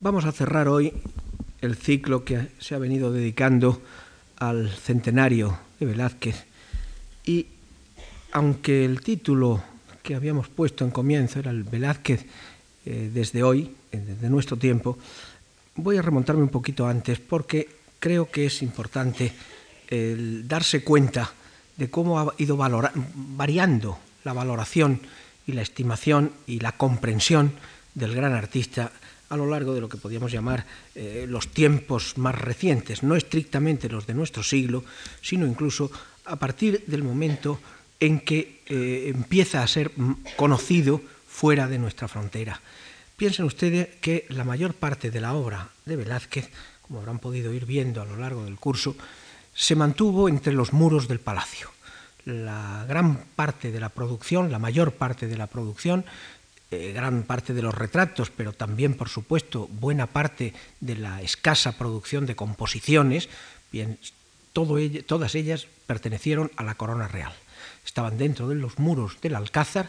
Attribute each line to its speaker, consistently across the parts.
Speaker 1: Vamos a cerrar hoy el ciclo que se ha venido dedicando al centenario de Velázquez. Y aunque el título que habíamos puesto en comienzo era el Velázquez eh, desde hoy, eh, desde nuestro tiempo, voy a remontarme un poquito antes porque creo que es importante darse cuenta de cómo ha ido variando la valoración y la estimación y la comprensión del gran artista a lo largo de lo que podríamos llamar eh, los tiempos más recientes, no estrictamente los de nuestro siglo, sino incluso a partir del momento en que eh, empieza a ser conocido fuera de nuestra frontera. Piensen ustedes que la mayor parte de la obra de Velázquez, como habrán podido ir viendo a lo largo del curso, se mantuvo entre los muros del palacio. La gran parte de la producción, la mayor parte de la producción, eh, gran parte de los retratos, pero también, por supuesto, buena parte de la escasa producción de composiciones, bien, todas ellas pertenecieron a la corona real. Estaban dentro de los muros del Alcázar.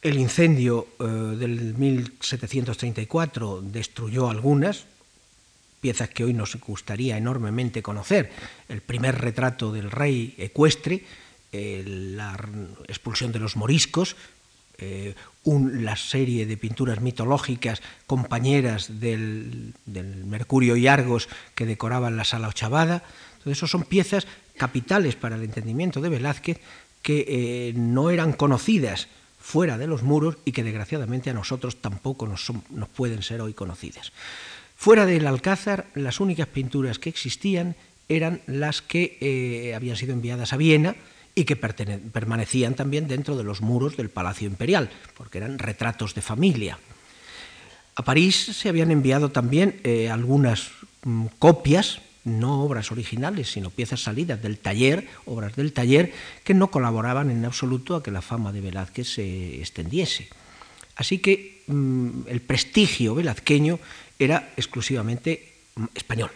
Speaker 1: El incendio eh, del 1734 destruyó algunas, piezas que hoy nos gustaría enormemente conocer. El primer retrato del rey ecuestre, la expulsión de los moriscos, eh, la serie de pinturas mitológicas compañeras del, Mercurio y Argos que decoraban la sala ochavada. Eso son piezas capitales para el entendimiento de Velázquez que eh, no eran conocidas fuera de los muros y que desgraciadamente a nosotros tampoco nos, pueden ser hoy conocidas. Fuera del Alcázar, las únicas pinturas que existían eran las que eh, habían sido enviadas a Viena, y que permanecían también dentro de los muros del Palacio Imperial, porque eran retratos de familia. A París se habían enviado también eh, algunas mm, copias, no obras originales, sino piezas salidas del taller, obras del taller, que no colaboraban en absoluto a que la fama de Velázquez se extendiese. Así que mm, el prestigio velazqueño era exclusivamente mm, español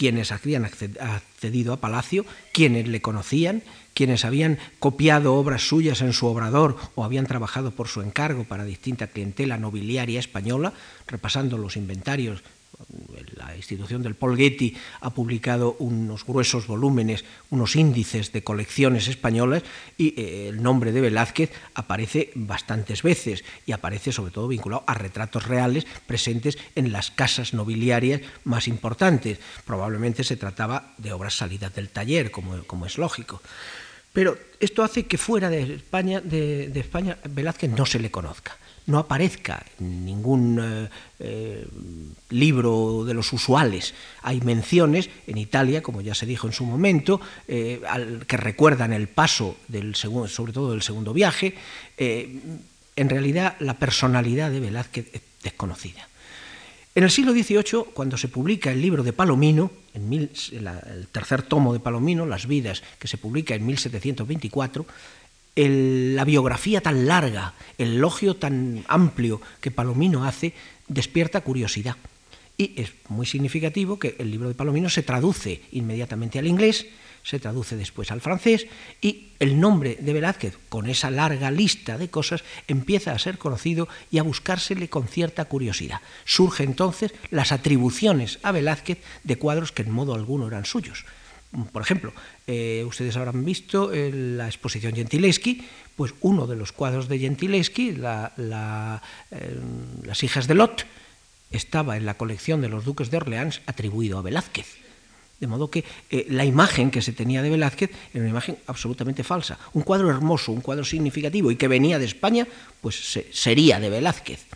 Speaker 1: quienes habían accedido a Palacio, quienes le conocían, quienes habían copiado obras suyas en su obrador o habían trabajado por su encargo para distinta clientela nobiliaria española, repasando los inventarios la institución del Paul Getty ha publicado unos gruesos volúmenes, unos índices de colecciones españolas y eh, el nombre de Velázquez aparece bastantes veces y aparece sobre todo vinculado a retratos reales presentes en las casas nobiliarias más importantes. Probablemente se trataba de obras salidas del taller, como es lógico. Pero esto hace que fuera de España, de España Velázquez no se le conozca no aparezca en ningún eh, eh, libro de los usuales. Hay menciones en Italia, como ya se dijo en su momento, eh, que recuerdan el paso, del segundo, sobre todo del segundo viaje. en realidad, la personalidad de Velázquez es desconocida. En el siglo XVIII, cuando se publica el libro de Palomino, en el tercer tomo de Palomino, Las vidas, que se publica en 1724, la biografía tan larga, el elogio tan amplio que Palomino hace, despierta curiosidad. Y es muy significativo que el libro de Palomino se traduce inmediatamente al inglés, se traduce después al francés y el nombre de Velázquez, con esa larga lista de cosas, empieza a ser conocido y a buscársele con cierta curiosidad. Surgen entonces las atribuciones a Velázquez de cuadros que en modo alguno eran suyos. Por ejemplo, eh, ustedes habrán visto la exposición Gentileschi, pues uno de los cuadros de Gentileschi, la, eh, Las hijas de Lot, estaba en la colección de los duques de Orleans atribuido a Velázquez. De modo que eh, la imagen que se tenía de Velázquez era una imagen absolutamente falsa. Un cuadro hermoso, un cuadro significativo y que venía de España, pues sería de Velázquez.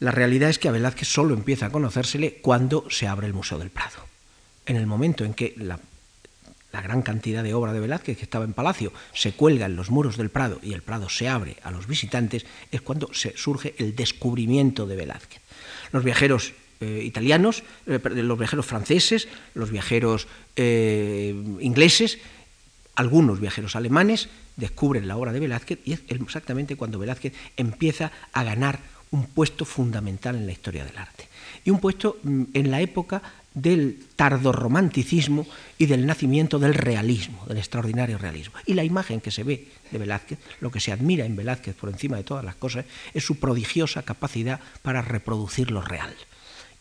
Speaker 1: La realidad es que a Velázquez solo empieza a conocérsele cuando se abre el Museo del Prado en el momento en que la, gran cantidad de obra de Velázquez que estaba en Palacio se cuelga en los muros del Prado y el Prado se abre a los visitantes, es cuando se surge el descubrimiento de Velázquez. Los viajeros eh, italianos, eh, los viajeros franceses, los viajeros eh, ingleses, algunos viajeros alemanes descubren la obra de Velázquez y es exactamente cuando Velázquez empieza a ganar un puesto fundamental en la historia del arte. Y un puesto mm, en la época del tardorromanticismo y del nacimiento del realismo, del extraordinario realismo. Y la imagen que se ve de Velázquez, lo que se admira en Velázquez por encima de todas las cosas, es su prodigiosa capacidad para reproducir lo real.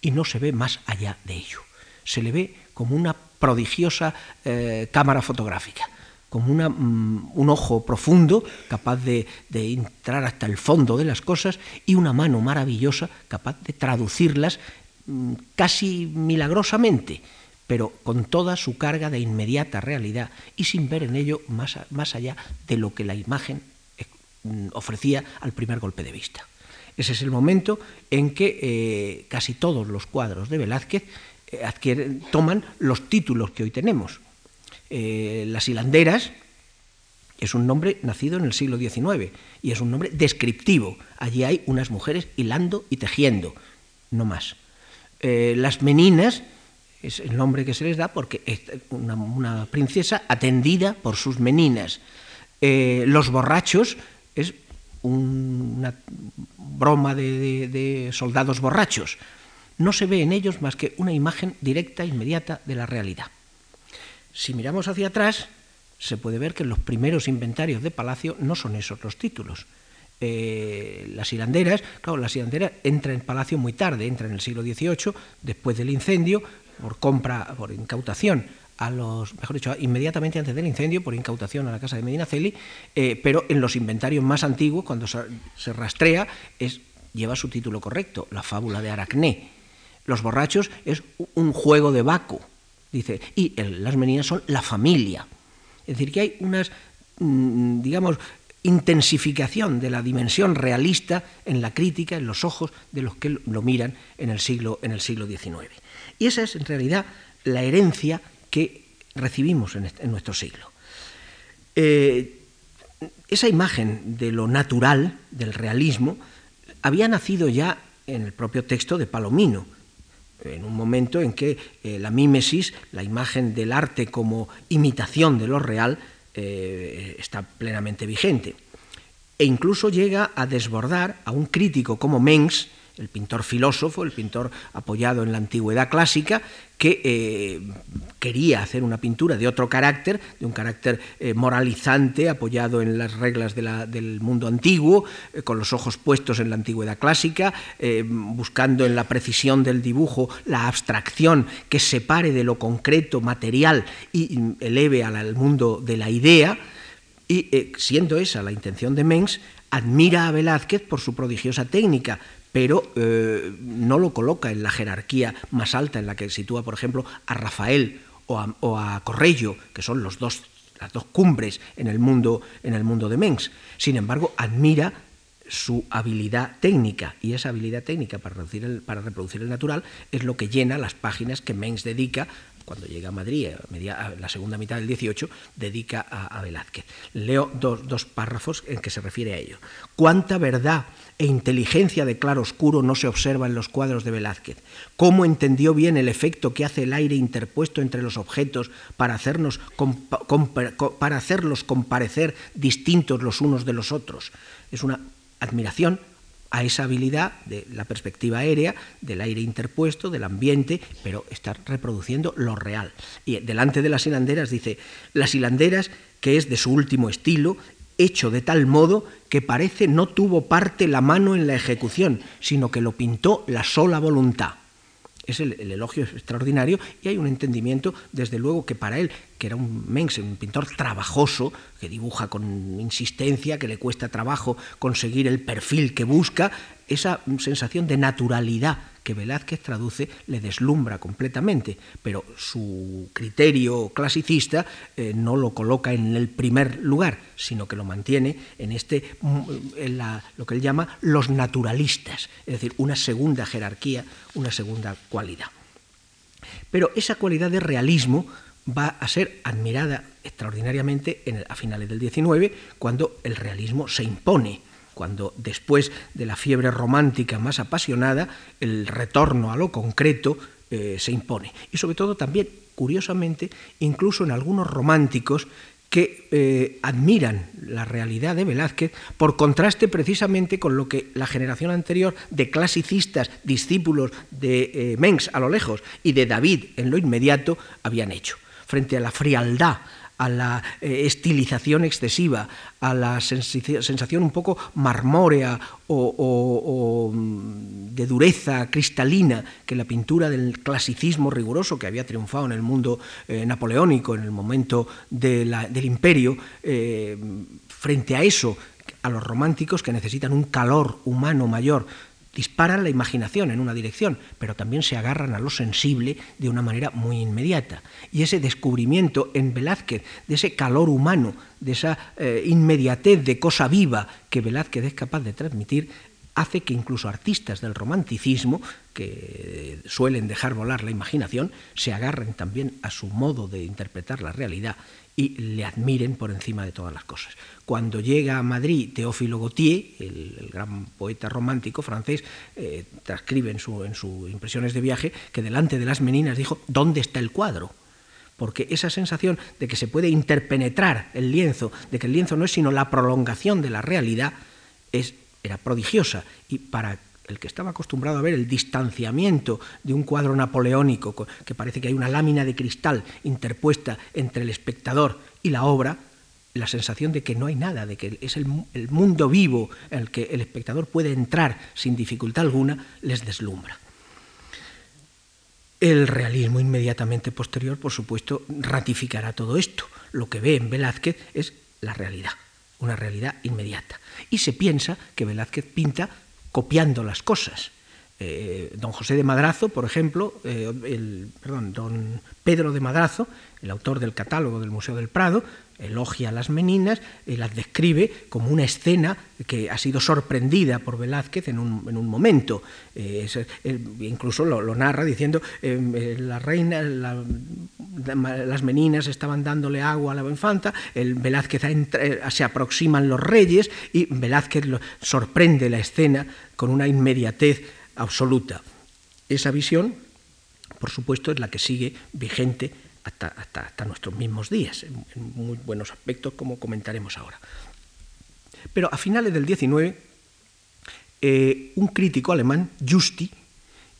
Speaker 1: Y no se ve más allá de ello. Se le ve como una prodigiosa eh, cámara fotográfica como mm, un ojo profundo, capaz de, entrar hasta el fondo de las cosas, y una mano maravillosa, capaz de traducirlas mm, casi milagrosamente, pero con toda su carga de inmediata realidad y sin ver en ello más, más allá de lo que la imagen eh, mm, ofrecía al primer golpe de vista. Ese es el momento en que eh, casi todos los cuadros de Velázquez eh, toman los títulos que hoy tenemos eh, las hilanderas es un nombre nacido en el siglo XIX y es un nombre descriptivo. Allí hay unas mujeres hilando y tejiendo, no más. Las meninas es el nombre que se les da porque es una, princesa atendida por sus meninas. Los borrachos es una broma de soldados borrachos. No se ve en ellos más que una imagen directa, inmediata de la realidad. Si miramos hacia atrás, se puede ver que los primeros inventarios de Palacio no son esos los títulos. Eh, las hilanderas, claro, las hilanderas entra en Palacio muy tarde, entra en el siglo XVIII, después del incendio, por compra, por incautación a los, mejor dicho, inmediatamente antes del incendio, por incautación a la casa de Medinaceli, eh, pero en los inventarios más antiguos, cuando se, rastrea, lleva su título correcto, la fábula de Aracné. Los borrachos es un juego de Baco, Dice, y las meninas son la familia. Es decir, que hay unas, mm, digamos, intensificación de la dimensión realista en la crítica, en los ojos de los que lo miran en el siglo, en el siglo XIX. Y esa es en realidad la herencia que recibimos en, nuestro siglo. Eh, esa imagen de lo natural, del realismo, había nacido ya en el propio texto de Palomino, en un momento en que eh, la mímesis, la imagen del arte como imitación de lo real, eh, está plenamente vigente. E incluso llega a desbordar a un crítico como Mengs, el pintor filósofo, el pintor apoyado en la antigüedad clásica, que eh, quería hacer una pintura de otro carácter, de un carácter eh, moralizante, apoyado en las reglas del mundo antiguo, eh, con los ojos puestos en la antigüedad clásica, buscando en la precisión del dibujo la abstracción que separe de lo concreto, material, y eleve al mundo de la idea. Y siendo esa la intención de Mengs, admira a Velázquez por su prodigiosa técnica, pero eh, no lo coloca en la jerarquía más alta en la que sitúa, por ejemplo, a Rafael o a, Correggio, que son los dos, las dos cumbres en el, mundo, en el mundo de Mengs. Sin embargo, admira su habilidad técnica y esa habilidad técnica para reproducir, el, para reproducir el natural es lo que llena las páginas que Mengs dedica cuando llega a Madrid, a, la segunda mitad del 18, dedica a, Velázquez. Leo dos, párrafos en que se refiere a ello. ¿Cuánta verdad e inteligencia de claro oscuro no se observa en los cuadros de Velázquez? ¿Cómo entendió bien el efecto que hace el aire interpuesto entre los objetos para, hacernos para hacerlos comparecer distintos los unos de los otros? Es una admiración a esa habilidad de la perspectiva aérea, del aire interpuesto, del ambiente, pero estar reproduciendo lo real. Y delante de las hilanderas dice, las hilanderas, que es de su último estilo, hecho de tal modo que parece no tuvo parte la mano en la ejecución, sino que lo pintó la sola voluntad es el, elogio extraordinario y hay un entendimiento, desde luego, que para él, que era un Mengs, un pintor trabajoso, que dibuja con insistencia, que le cuesta trabajo conseguir el perfil que busca, esa sensación de naturalidad que Velázquez traduce le deslumbra completamente, pero su criterio clasicista eh, no lo coloca en el primer lugar, sino que lo mantiene en este mm, en lo que él llama los naturalistas, es decir, una segunda jerarquía, una segunda cualidad. Pero esa cualidad de realismo va a ser admirada extraordinariamente a finales del XIX, cuando el realismo se impone cuando después de la fiebre romántica más apasionada, el retorno a lo concreto eh, se impone. Y sobre todo también, curiosamente, incluso en algunos románticos que eh, admiran la realidad de Velázquez por contraste precisamente con lo que la generación anterior de clasicistas, discípulos de eh, Mengs a lo lejos y de David en lo inmediato habían hecho. Frente a la frialdad, a la eh, estilización excesiva, a la sensación un poco marmórea o, mm, de dureza cristalina que la pintura del clasicismo riguroso que había triunfado en el mundo eh, napoleónico en el momento del imperio, eh, frente a eso, a los románticos que necesitan un calor humano mayor, disparan la imaginación en una dirección, pero también se agarran a lo sensible de una manera muy inmediata. Y ese descubrimiento en Velázquez de ese calor humano, de esa eh, inmediatez de cosa viva que Velázquez es capaz de transmitir, hace que incluso artistas del romanticismo, que suelen dejar volar la imaginación, se agarren también a su modo de interpretar la realidad y le admiren por encima de todas las cosas. Cuando llega a Madrid Teófilo Gautier, el, gran poeta romántico francés, eh, transcribe en sus su impresiones de viaje que delante de las meninas dijo, ¿dónde está el cuadro? Porque esa sensación de que se puede interpenetrar el lienzo, de que el lienzo no es sino la prolongación de la realidad, es, era prodigiosa. Y para el que estaba acostumbrado a ver el distanciamiento de un cuadro napoleónico, que parece que hay una lámina de cristal interpuesta entre el espectador y la obra, la sensación de que no hay nada, de que es el, mundo vivo en el que el espectador puede entrar sin dificultad alguna, les deslumbra. El realismo inmediatamente posterior, por supuesto, ratificará todo esto. Lo que ve en Velázquez es la realidad, una realidad inmediata. Y se piensa que Velázquez pinta copiando las cosas. Eh, don José de Madrazo, por ejemplo, eh, el, perdón, don Pedro de Madrazo, el autor del catálogo del Museo del Prado, elogia a las meninas y las describe como una escena que ha sido sorprendida por Velázquez en un, momento. Eh, incluso lo, narra diciendo, la reina, las meninas estaban dándole agua a la infanta, el Velázquez se aproximan los reyes y Velázquez sorprende la escena con una inmediatez absoluta. Esa visión, por supuesto, es la que sigue vigente hasta, hasta, nuestros mismos días, en, muy buenos aspectos, como comentaremos ahora. Pero a finales del XIX, eh, un crítico alemán, Justi,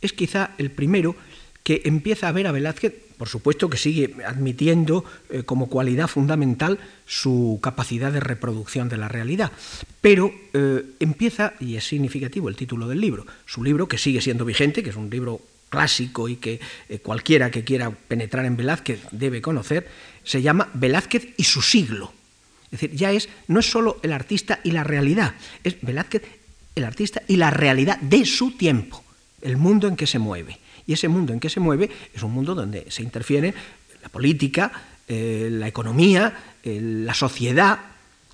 Speaker 1: es quizá el primero que empieza a ver a Velázquez, por supuesto que sigue admitiendo eh, como cualidad fundamental su capacidad de reproducción de la realidad, pero eh, empieza, y es significativo el título del libro, su libro que sigue siendo vigente, que es un libro clásico y que eh, cualquiera que quiera penetrar en Velázquez debe conocer, se llama Velázquez y su siglo. Es decir, ya es, no es solo el artista y la realidad, es Velázquez, el artista y la realidad de su tiempo, el mundo en que se mueve. Y ese mundo en que se mueve es un mundo donde se interfiere la política, eh, la economía, eh, la sociedad,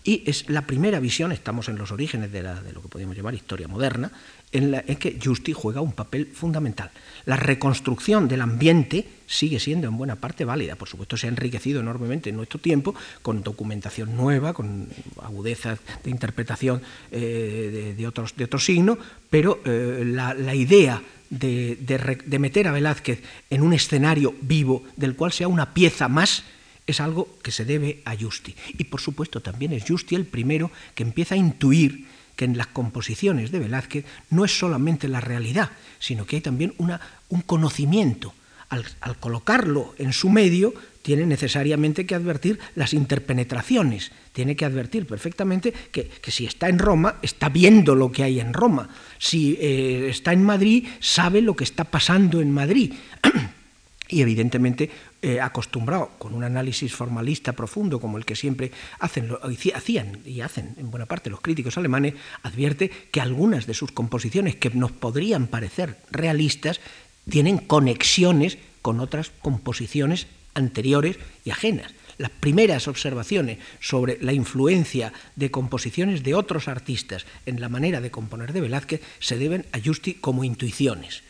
Speaker 1: y es la primera visión, estamos en los orígenes de, lo que podemos llamar historia moderna, en, la, que Justi juega un papel fundamental. La reconstrucción del ambiente sigue siendo en buena parte válida. Por supuesto, se ha enriquecido enormemente en nuestro tiempo con documentación nueva, con agudezas de interpretación eh, de, otros, de signo, pero la, la idea de, meter a Velázquez en un escenario vivo del cual sea una pieza más, es algo que se debe a Justi. Y por supuesto también es Justi el primero que empieza a intuir que en las composiciones de Velázquez no es solamente la realidad, sino que hay también una, un conocimiento. Al, colocarlo en su medio, tiene necesariamente que advertir las interpenetraciones, tiene que advertir perfectamente que, si está en Roma, está viendo lo que hay en Roma, si eh, está en Madrid, sabe lo que está pasando en Madrid. y evidentemente eh, acostumbrado con un análisis formalista profundo como el que siempre hacen, hacían y hacen en buena parte los críticos alemanes, advierte que algunas de sus composiciones que nos podrían parecer realistas tienen conexiones con otras composiciones anteriores y ajenas. Las primeras observaciones sobre la influencia de composiciones de otros artistas en la manera de componer de Velázquez se deben a Justi como intuiciones.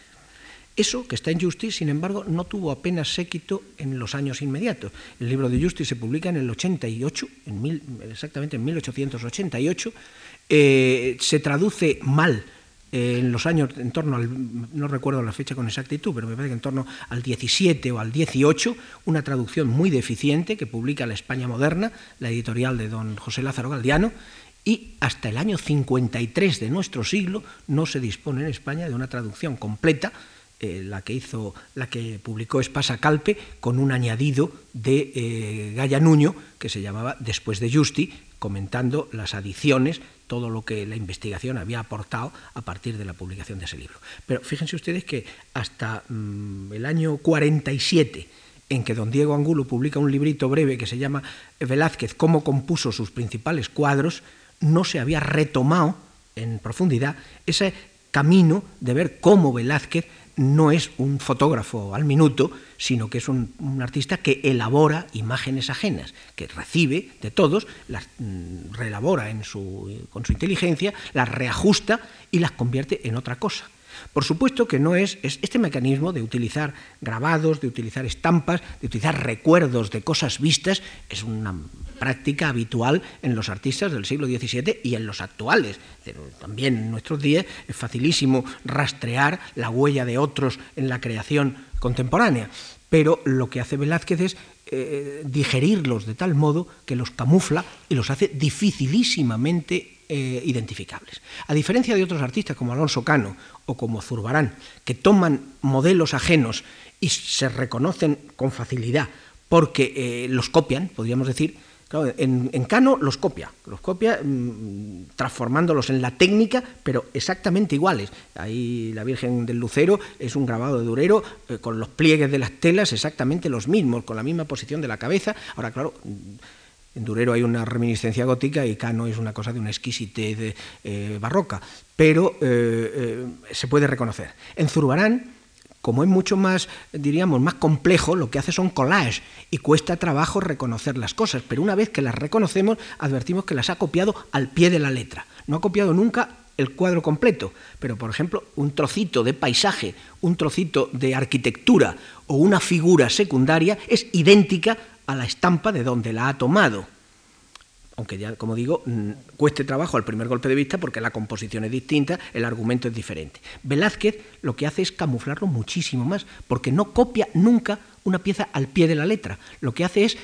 Speaker 1: Eso que está en Justi, sin embargo, no tuvo apenas séquito en los años inmediatos. El libro de Justi se publica en el 88, en exactamente en 1888, eh, se traduce mal eh, en los años, en torno al, no recuerdo la fecha con exactitud, pero me parece que en torno al 17 o al 18, una traducción muy deficiente que publica La España Moderna, la editorial de don José Lázaro Galdiano, y hasta el año 53 de nuestro siglo no se dispone en España de una traducción completa eh, la que hizo, la que publicó Espasa Calpe, con un añadido de eh, Gaya Nuño, que se llamaba Después de Justi, comentando las adiciones, todo lo que la investigación había aportado a partir de la publicación de ese libro. Pero fíjense ustedes que hasta mm, el año 47, en que don Diego Angulo publica un librito breve que se llama Velázquez, cómo compuso sus principales cuadros, no se había retomado en profundidad ese camino de ver cómo Velázquez no es un fotógrafo al minuto, sino que es un, artista que elabora imágenes ajenas, que recibe de todos, las mm, reelabora con su inteligencia, las reajusta y las convierte en otra cosa. Por supuesto que no es, este mecanismo de utilizar grabados, de utilizar estampas, de utilizar recuerdos de cosas vistas, es una práctica habitual en los artistas del siglo XVII y en los actuales. También en nuestros días es facilísimo rastrear la huella de otros en la creación contemporánea. Pero lo que hace Velázquez es eh, digerirlos de tal modo que los camufla y los hace dificilísimamente eh, identificables. A diferencia de otros artistas como Alonso Cano o como Zurbarán, que toman modelos ajenos y se reconocen con facilidad porque eh, los copian, podríamos decir, en, Cano los copia, los copia mm, transformándolos en la técnica, pero exactamente iguales. Ahí la Virgen del Lucero es un grabado de Durero eh, con los pliegues de las telas exactamente los mismos, con la misma posición de la cabeza. Ahora, claro, en Durero hay una reminiscencia gótica y Cano es una cosa de una exquisitez eh, barroca, pero eh, se puede reconocer. En Zurbarán, como es mucho más, diríamos, más complejo, lo que hace son collages y cuesta trabajo reconocer las cosas, pero una vez que las reconocemos, advertimos que las ha copiado al pie de la letra. No ha copiado nunca el cuadro completo, pero por ejemplo, un trocito de paisaje, un trocito de arquitectura o una figura secundaria es idéntica a la estampa de donde la ha tomado. Aunque ya, como digo, mm, cueste trabajo al primer golpe de vista porque la composición es distinta, el argumento es diferente. Velázquez lo que hace es camuflarlo muchísimo más, porque no copia nunca una pieza al pie de la letra. Lo que hace es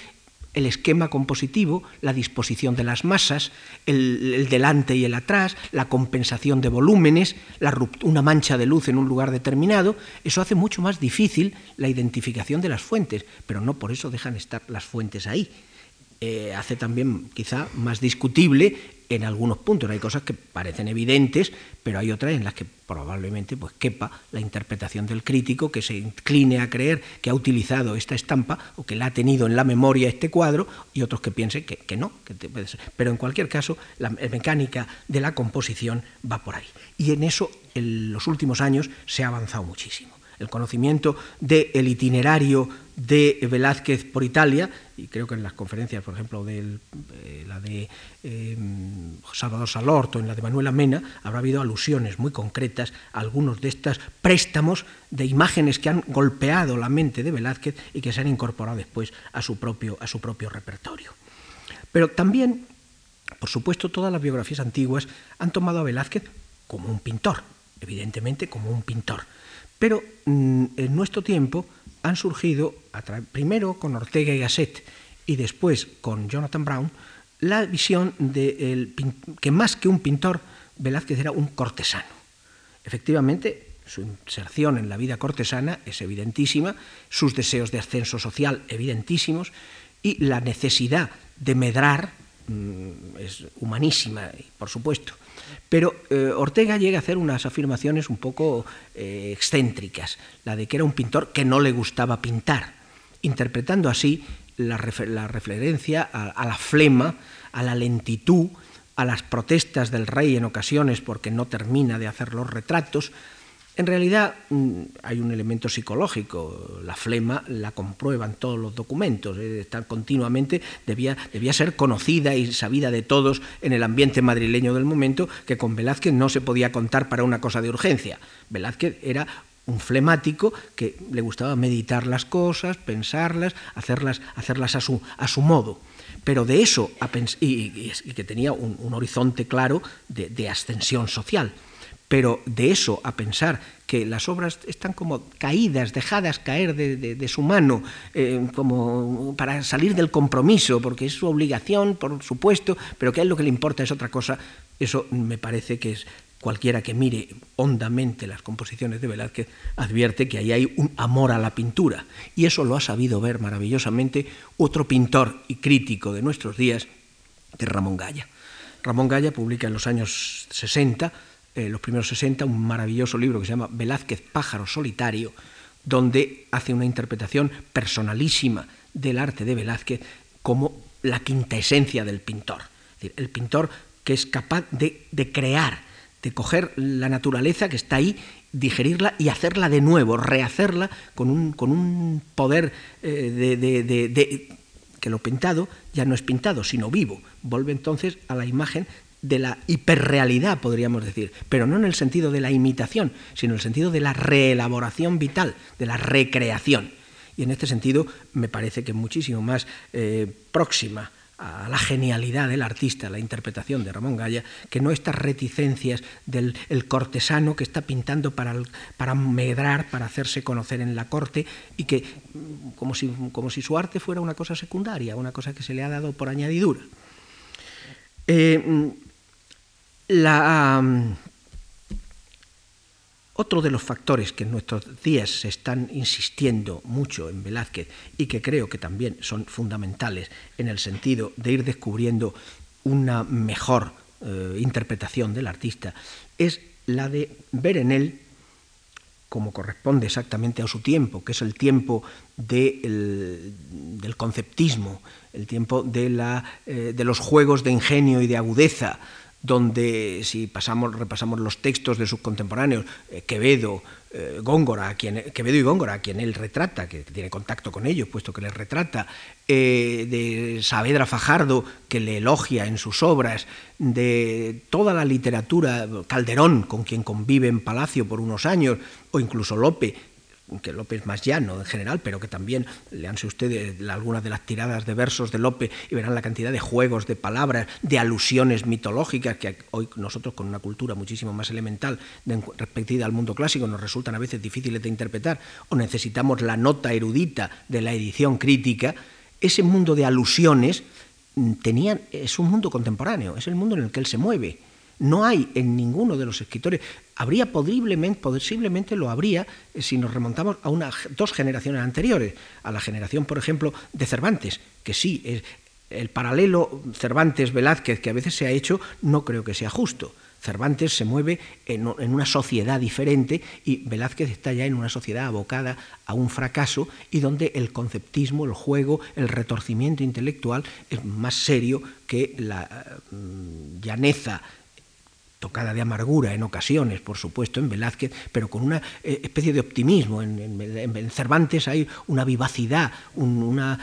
Speaker 1: el esquema compositivo, la disposición de las masas, el, delante y el atrás, la compensación de volúmenes, una mancha de luz en un lugar determinado, eso hace mucho más difícil la identificación de las fuentes, pero no por eso dejan estar las fuentes ahí. Eh, hace también quizá más discutible en algunos puntos. Hay cosas que parecen evidentes, pero hay otras en las que probablemente pues, quepa la interpretación del crítico que se incline a creer que ha utilizado esta estampa o que la ha tenido en la memoria este cuadro y otros que piensen que, no. Pero en cualquier caso, la mecánica de la composición va por ahí. Y en eso en los últimos años se ha avanzado muchísimo el conocimiento del itinerario de Velázquez por Italia, y creo que en las conferencias, por ejemplo, de eh, la de em, Salvador Salorto, en la de Manuela Mena, habrá habido alusiones muy concretas a algunos de estos préstamos de imágenes que han golpeado la mente de Velázquez y que se han incorporado después a su propio, a su propio repertorio. Pero también, por supuesto, todas las biografías antiguas han tomado a Velázquez como un pintor, evidentemente como un pintor pero mm, en nuestro tiempo han surgido, primero con Ortega y Gasset y después con Jonathan Brown, la visión de que más que un pintor, Velázquez era un cortesano. Efectivamente, su inserción en la vida cortesana es evidentísima, sus deseos de ascenso social evidentísimos y la necesidad de medrar mm, es humanísima, por supuesto. Pero eh, Ortega llega a hacer unas afirmaciones un poco eh, excéntricas, la de que era un pintor que no le gustaba pintar, interpretando así la, referencia a la flema, a la lentitud, a las protestas del rey en ocasiones porque no termina de hacer los retratos, en realidad mm, hay un elemento psicológico, la flema la comprueban todos los documentos, eh, continuamente, debía, debía ser conocida y sabida de todos en el ambiente madrileño del momento, que con Velázquez no se podía contar para una cosa de urgencia. Velázquez era un flemático que le gustaba meditar las cosas, pensarlas, hacerlas, hacerlas a, su, a su modo. Pero de eso, y, que tenía un, horizonte claro de ascensión social pero de eso a pensar que las obras están como caídas, dejadas caer de, su mano, eh, como para salir del compromiso, porque es su obligación, por supuesto, pero que a él lo que le importa es otra cosa, eso me parece que es cualquiera que mire hondamente las composiciones de Velázquez advierte que ahí hay un amor a la pintura. Y eso lo ha sabido ver maravillosamente otro pintor y crítico de nuestros días, es Ramón Gaya. Ramón Gaya publica en los años 60 eh, los primeros 60, un maravilloso libro que se llama Velázquez Pájaro Solitario, donde hace una interpretación personalísima del arte de Velázquez como la quinta esencia del pintor. el pintor que es capaz de, crear, de coger la naturaleza que está ahí, digerirla y hacerla de nuevo, rehacerla con un, con un poder eh, de, que lo pintado ya no es pintado, sino vivo. Vuelve entonces a la imagen de la hiperrealidad, podríamos decir, pero no en el sentido de la imitación, sino en el sentido de la reelaboración vital, de la recreación. Y en este sentido me parece que muchísimo más eh, próxima a la genialidad del artista, la interpretación de Ramón Gaya, que no estas reticencias del cortesano que está pintando para, para medrar, para hacerse conocer en la corte, y que como si, como si su arte fuera una cosa secundaria, una cosa que se le ha dado por añadidura. Eh, otro de los factores que en nuestros días se están insistiendo mucho en Velázquez y que creo que también son fundamentales en el sentido de ir descubriendo una mejor eh, interpretación del artista es la de ver en él, como corresponde exactamente a su tiempo, que es el tiempo del conceptismo, el tiempo eh, de los juegos de ingenio y de agudeza, donde si pasamos, repasamos los textos de sus contemporáneos, eh, Quevedo, eh, Góngora, quien, Quevedo y Góngora, a quien él retrata, que tiene contacto con ellos, puesto que les retrata, eh, de Saavedra Fajardo, que le elogia en sus obras, de toda la literatura, Calderón, con quien convive en Palacio por unos años, o incluso Lope, que López más llano en general, pero que también leanse ustedes algunas de las tiradas de versos de Lope y verán la cantidad de juegos, de palabras, de alusiones mitológicas que hoy nosotros con una cultura muchísimo más elemental respectiva al mundo clásico nos resultan a veces difíciles de interpretar o necesitamos la nota erudita de la edición crítica, ese mundo de alusiones mm, tenían, es un mundo contemporáneo, es el mundo en el que él se mueve no hay en ninguno de los escritores. Habría posiblemente, posiblemente lo habría eh, si nos remontamos a dos generaciones anteriores, a la generación, por ejemplo, de Cervantes, que sí, es, el paralelo Cervantes-Velázquez que a veces se ha hecho no creo que sea justo. Cervantes se mueve en, una sociedad diferente y Velázquez está ya en una sociedad abocada a un fracaso y donde el conceptismo, el juego, el retorcimiento intelectual es más serio que la mm, llaneza tocada de amargura en ocasiones, por supuesto, en Velázquez, pero con una eh, especie de optimismo. En, Cervantes hay una vivacidad, una,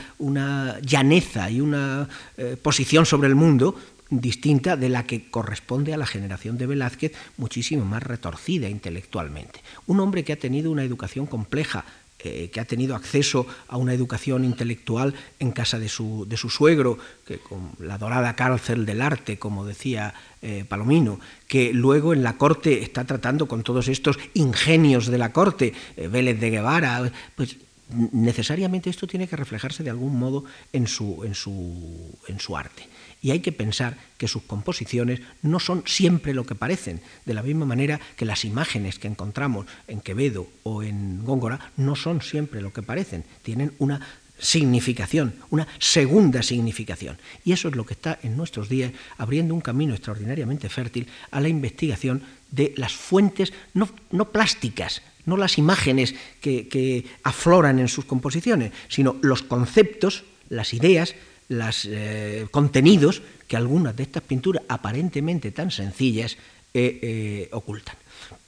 Speaker 1: llaneza y una eh, posición sobre el mundo distinta de la que corresponde a la generación de Velázquez, muchísimo más retorcida intelectualmente. Un hombre que ha tenido una educación compleja, eh, que ha tenido acceso a una educación intelectual en casa de su, de su suegro, que con la dorada cárcel del arte, como decía eh, Palomino, que luego en la corte está tratando con todos estos ingenios de la corte, eh, Vélez de Guevara, pues necesariamente esto tiene que reflejarse de algún modo en su, en su, en su arte y hay que pensar que sus composiciones no son siempre lo que parecen, de la misma manera que las imágenes que encontramos en Quevedo o en Góngora no son siempre lo que parecen, tienen una significación, una segunda significación. Y eso es lo que está en nuestros días abriendo un camino extraordinariamente fértil a la investigación de las fuentes no, plásticas, no las imágenes que, que afloran en sus composiciones, sino los conceptos, las ideas, los eh, contenidos que algunas de estas pinturas aparentemente tan sencillas eh, eh, ocultan.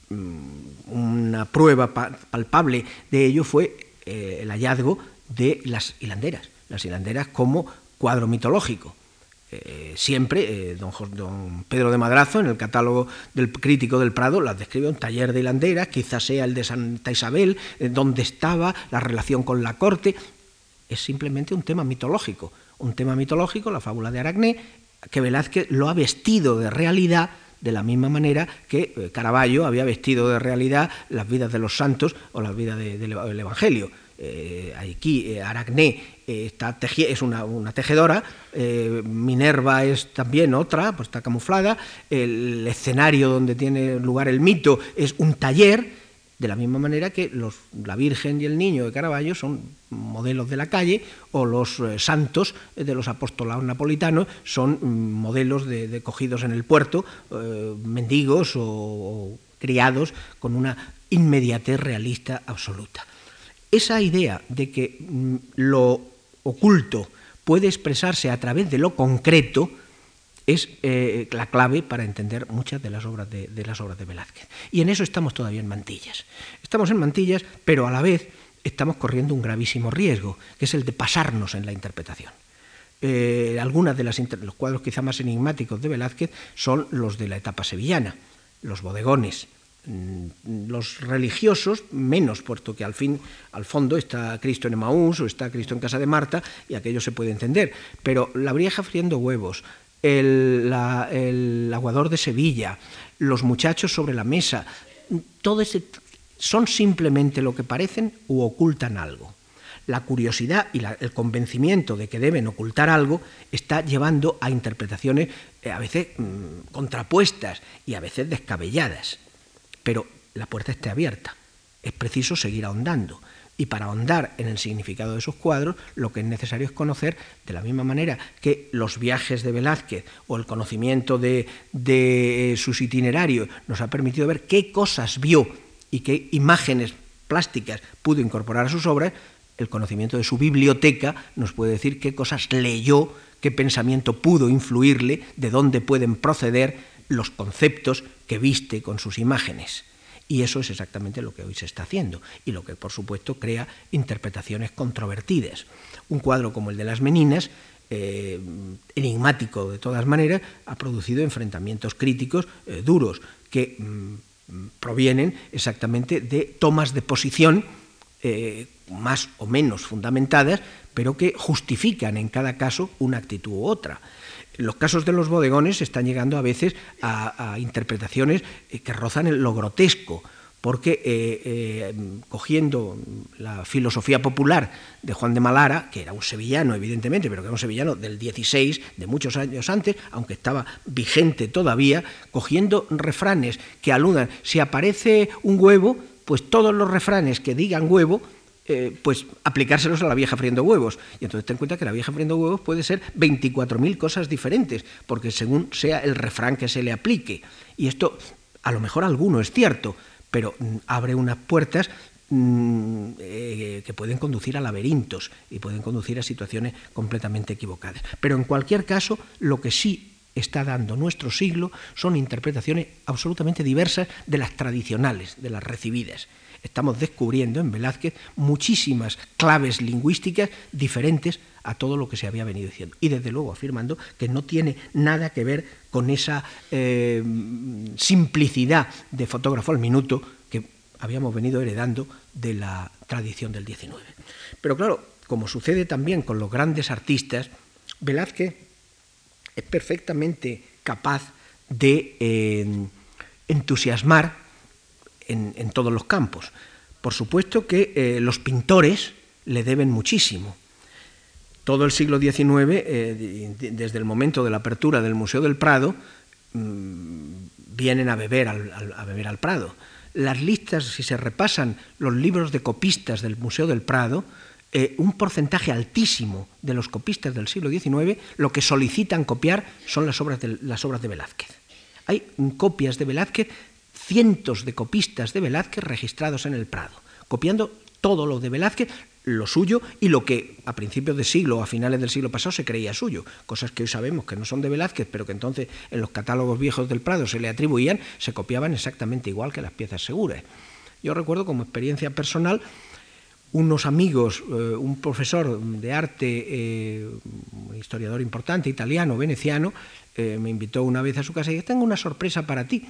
Speaker 1: Mm, una prueba palpable de ello fue el hallazgo de las hilanderas, las hilanderas como cuadro mitológico. siempre don, don, Pedro de Madrazo, en el catálogo del crítico del Prado, las describe un taller de hilanderas, quizás sea el de Santa Isabel, donde estaba la relación con la corte. Es simplemente un tema mitológico un tema mitológico, la fábula de Aracné, que Velázquez lo ha vestido de realidad de la misma manera que eh, Caravaggio había vestido de realidad las vidas de los santos o las vidas del Evangelio. Eh, aquí eh, Aracné está es una, tejedora, Minerva es también otra, pues está camuflada, el escenario donde tiene lugar el mito es un taller, de la misma manera que los, la Virgen y el Niño de Caravaggio son modelos de la calle o los eh, santos de los apostolados napolitanos son mm, modelos de, cogidos en el puerto, eh, mendigos o, criados con una inmediatez realista absoluta. Esa idea de que mm, lo oculto puede expresarse a través de lo concreto es eh, la clave para entender muchas de las, obras de, las obras de Velázquez. Y en eso estamos todavía en mantillas. Estamos en mantillas, pero a la vez estamos corriendo un gravísimo riesgo, que es el de pasarnos en la interpretación. Eh, algunas de las los cuadros quizá más enigmáticos de Velázquez son los de la etapa sevillana, los bodegones, mm, los religiosos menos, puesto que al fin, al fondo está Cristo en Emaús o está Cristo en casa de Marta y aquello se puede entender. Pero la vieja friendo huevos, el, aguador de Sevilla, los muchachos sobre la mesa, todo ese, son simplemente lo que parecen u ocultan algo. La curiosidad y el convencimiento de que deben ocultar algo está llevando a interpretaciones eh, a veces mm, contrapuestas y a veces descabelladas. Pero la puerta está abierta. Es preciso seguir ahondando. Y para ahondar en el significado de esos cuadros, lo que es necesario es conocer, de la misma manera que los viajes de Velázquez o el conocimiento de, de sus itinerarios nos ha permitido ver qué cosas vio y qué imágenes plásticas pudo incorporar a sus obras, el conocimiento de su biblioteca nos puede decir qué cosas leyó, qué pensamiento pudo influirle, de dónde pueden proceder los conceptos que viste con sus imágenes. Y eso es exactamente lo que hoy se está haciendo y lo que, por supuesto, crea interpretaciones controvertidas. Un cuadro como el de las Meninas, eh, enigmático de todas maneras, ha producido enfrentamientos críticos eh, duros que mm, provienen exactamente de tomas de posición eh, más o menos fundamentadas, pero que justifican en cada caso una actitud u otra los casos de los bodegones están llegando a veces a, interpretaciones eh, que rozan lo grotesco, porque eh, eh, cogiendo la filosofía popular de Juan de Malara, que era un sevillano evidentemente, pero que era un sevillano del 16, de muchos años antes, aunque estaba vigente todavía, cogiendo refranes que aludan, si aparece un huevo, pues todos los refranes que digan huevo eh, pues aplicárselos a la vieja friendo huevos. Y entonces ten en cuenta que la vieja friendo huevos puede ser 24.000 cosas diferentes, porque según sea el refrán que se le aplique. Y esto, a lo mejor alguno es cierto, pero mm, abre unas puertas mm, eh, que pueden conducir a laberintos y pueden conducir a situaciones completamente equivocadas. Pero en cualquier caso, lo que sí está dando nuestro siglo son interpretaciones absolutamente diversas de las tradicionales, de las recibidas estamos descubriendo en Velázquez muchísimas claves lingüísticas diferentes a todo lo que se había venido diciendo. Y desde luego afirmando que no tiene nada que ver con esa eh, simplicidad de fotógrafo al minuto que habíamos venido heredando de la tradición del XIX. Pero claro, como sucede también con los grandes artistas, Velázquez es perfectamente capaz de eh, entusiasmar en, todos los campos. Por supuesto que eh, los pintores le deben muchísimo. Todo el siglo XIX, eh, desde el momento de la apertura del Museo del Prado, mm, vienen a beber al, a beber al Prado. Las listas, si se repasan los libros de copistas del Museo del Prado, eh, un porcentaje altísimo de los copistas del siglo XIX lo que solicitan copiar son las obras de, las obras de Velázquez. Hay copias de Velázquez cientos de copistas de Velázquez registrados en el Prado, copiando todo lo de Velázquez, lo suyo y lo que a principios de siglo o a finales del siglo pasado se creía suyo, cosas que hoy sabemos que no son de Velázquez, pero que entonces en los catálogos viejos del Prado se le atribuían, se copiaban exactamente igual que las piezas seguras. Yo recuerdo como experiencia personal unos amigos, eh, un profesor de arte, eh, un historiador importante, italiano, veneciano, eh, me invitó una vez a su casa y dijo, tengo una sorpresa para ti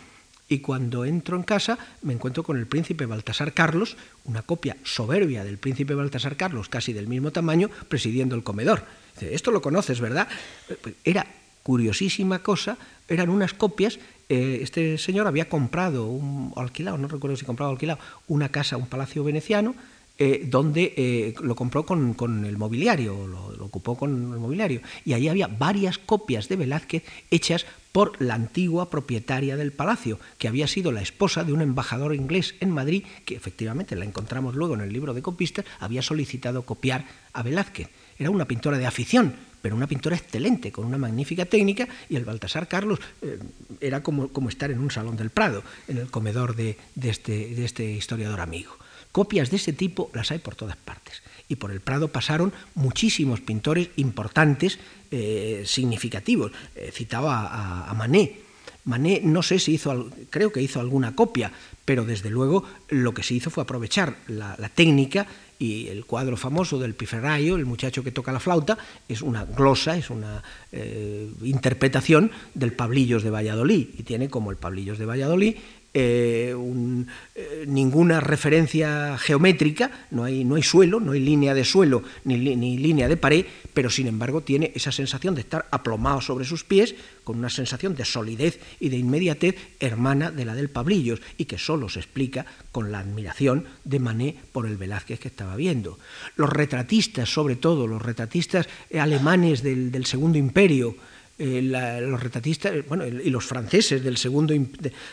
Speaker 1: y cuando entro en casa me encuentro con el príncipe Baltasar Carlos, una copia soberbia del príncipe Baltasar Carlos, casi del mismo tamaño, presidiendo el comedor. Esto lo conoces, ¿verdad? Era curiosísima cosa, eran unas copias eh, este señor había comprado un, alquilado, no recuerdo si comprado o alquilado, una casa, un palacio veneciano, eh, donde eh, lo compró con, el mobiliario, lo, ocupó con el mobiliario. Y ahí había varias copias de Velázquez hechas por la antigua propietaria del palacio, que había sido la esposa de un embajador inglés en Madrid, que efectivamente la encontramos luego en el libro de copistas, había solicitado copiar a Velázquez. Era una pintora de afición, pero una pintora excelente, con una magnífica técnica, y el Baltasar Carlos eh, era como, como, estar en un salón del Prado, en el comedor de, este, de este historiador amigo. Copias de ese tipo las hay por todas partes. Y por el Prado pasaron muchísimos pintores importantes, eh, significativos. Eh, citaba a, Manet. Manet no sé si hizo, creo que hizo alguna copia, pero desde luego lo que se hizo fue aprovechar la, técnica y el cuadro famoso del Piferraio, el muchacho que toca la flauta, es una glosa, es una eh, interpretación del Pablillos de Valladolid y tiene como el Pablillos de Valladolid eh, eh, ninguna referencia geométrica, no hay, no hay suelo, no hay línea de suelo ni, ni, línea de pared, pero sin embargo tiene esa sensación de estar aplomado sobre sus pies, con una sensación de solidez y de inmediatez hermana de la del Pablillos, y que solo se explica con la admiración de Manet por el Velázquez que estaba viendo. Los retratistas, sobre todo, los retratistas alemanes del, del Segundo Imperio, eh, los retratistas bueno, y los franceses del segundo,